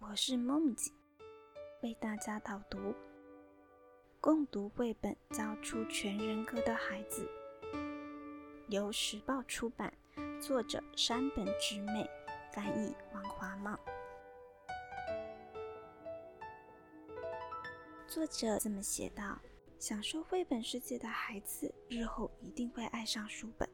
我是梦姐，为大家导读。共读绘本，教出全人格的孩子。由时报出版，作者山本直美，翻译王华茂。作者这么写道：享受绘本世界的孩子，日后一定会爱上书本。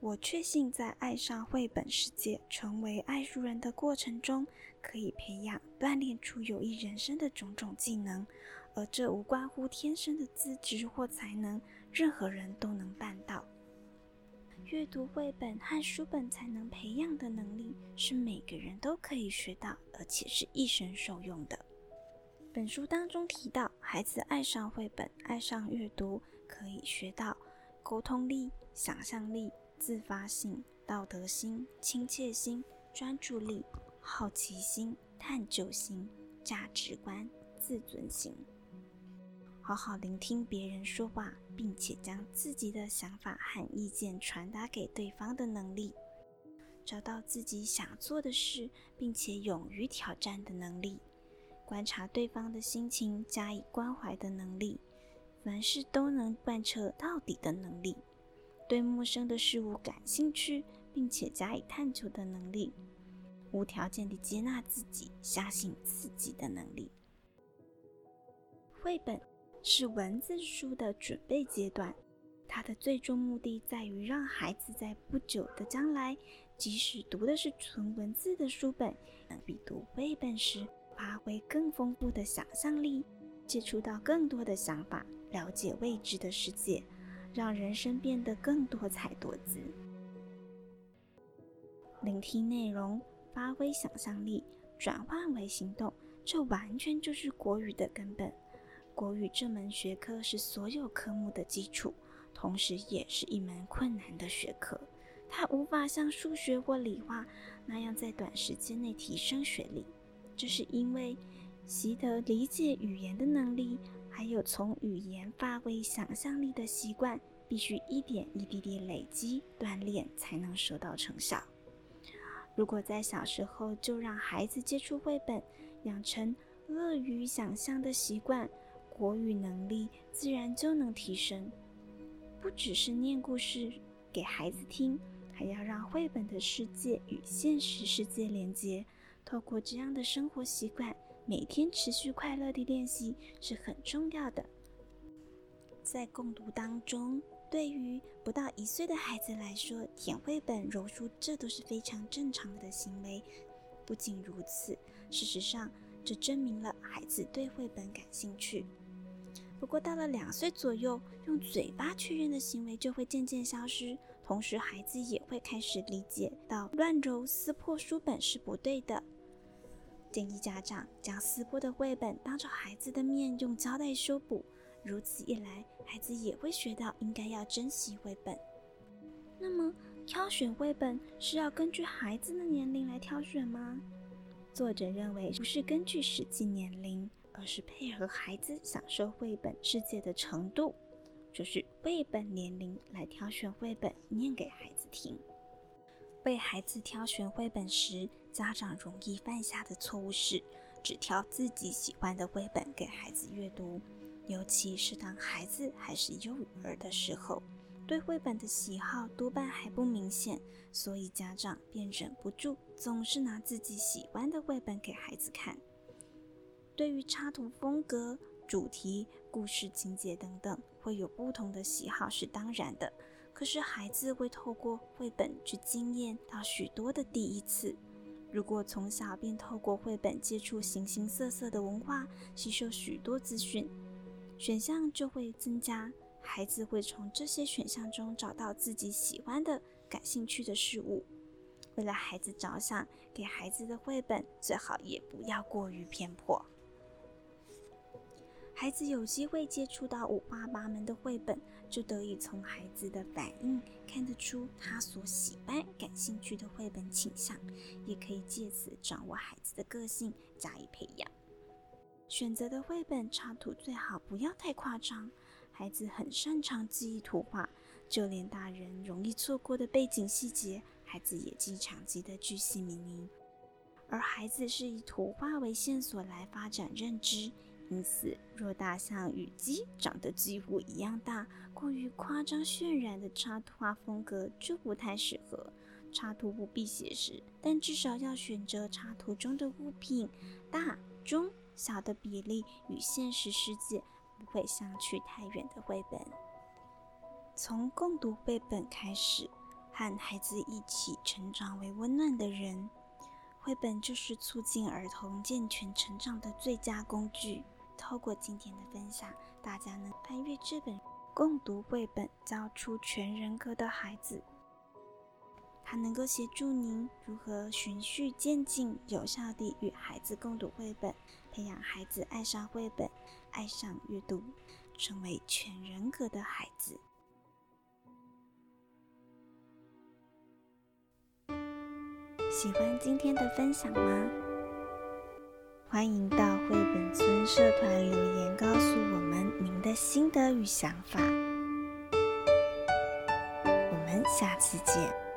我确信，在爱上绘本世界、成为爱书人的过程中，可以培养、锻炼出有益人生的种种技能，而这无关乎天生的资质或才能，任何人都能办到。阅读绘本和书本才能培养的能力，是每个人都可以学到，而且是一生受用的。本书当中提到，孩子爱上绘本、爱上阅读，可以学到沟通力、想象力。自发性、道德心、亲切心、专注力、好奇心、探究心、价值观、自尊心，好好聆听别人说话，并且将自己的想法和意见传达给对方的能力，找到自己想做的事，并且勇于挑战的能力，观察对方的心情，加以关怀的能力，凡事都能贯彻到底的能力。对陌生的事物感兴趣，并且加以探求的能力，无条件地接纳自己、相信自己的能力。绘本是文字书的准备阶段，它的最终目的在于让孩子在不久的将来，即使读的是纯文字的书本，能比读绘本时发挥更丰富的想象力，接触到更多的想法，了解未知的世界。让人生变得更多彩多姿。聆听内容，发挥想象力，转换为行动，这完全就是国语的根本。国语这门学科是所有科目的基础，同时也是一门困难的学科。它无法像数学或理化那样在短时间内提升学历，这是因为习得理解语言的能力。还有从语言发挥想象力的习惯，必须一点一滴滴累积锻炼，才能收到成效。如果在小时候就让孩子接触绘本，养成乐于想象的习惯，国语能力自然就能提升。不只是念故事给孩子听，还要让绘本的世界与现实世界连接。透过这样的生活习惯。每天持续快乐的练习是很重要的。在共读当中，对于不到一岁的孩子来说，舔绘本、揉书，这都是非常正常的行为。不仅如此，事实上，这证明了孩子对绘本感兴趣。不过，到了两岁左右，用嘴巴确认的行为就会渐渐消失，同时孩子也会开始理解到乱揉、撕破书本是不对的。建议家长将撕破的绘本当着孩子的面用胶带修补，如此一来，孩子也会学到应该要珍惜绘本。那么，挑选绘本是要根据孩子的年龄来挑选吗？作者认为不是根据实际年龄，而是配合孩子享受绘本世界的程度，就是绘本年龄来挑选绘本念给孩子听。为孩子挑选绘本时，家长容易犯下的错误是只挑自己喜欢的绘本给孩子阅读，尤其是当孩子还是幼儿的时候，对绘本的喜好多半还不明显，所以家长便忍不住总是拿自己喜欢的绘本给孩子看。对于插图风格、主题、故事情节等等，会有不同的喜好是当然的。可是孩子会透过绘本去经验到许多的第一次。如果从小便透过绘本接触形形色色的文化，吸收许多资讯，选项就会增加。孩子会从这些选项中找到自己喜欢的、感兴趣的事物。为了孩子着想，给孩子的绘本最好也不要过于偏颇。孩子有机会接触到五花八门的绘本，就得以从孩子的反应看得出他所喜欢、感兴趣的绘本倾向，也可以借此掌握孩子的个性，加以培养。选择的绘本插图最好不要太夸张，孩子很擅长记忆图画，就连大人容易错过的背景细节，孩子也经常记得巨细靡遗。而孩子是以图画为线索来发展认知。因此，若大象与鸡长得几乎一样大，过于夸张渲染的插图画风格就不太适合。插图不必写实，但至少要选择插图中的物品大、中、小的比例与现实世界不会相去太远的绘本。从共读绘本开始，和孩子一起成长为温暖的人。绘本就是促进儿童健全成长的最佳工具。透过今天的分享，大家能翻阅这本共读绘本，教出全人格的孩子。它能够协助您如何循序渐进、有效地与孩子共读绘本，培养孩子爱上绘本、爱上阅读，成为全人格的孩子。喜欢今天的分享吗？欢迎到绘本村社团留言，告诉我们您的心得与想法。我们下次见。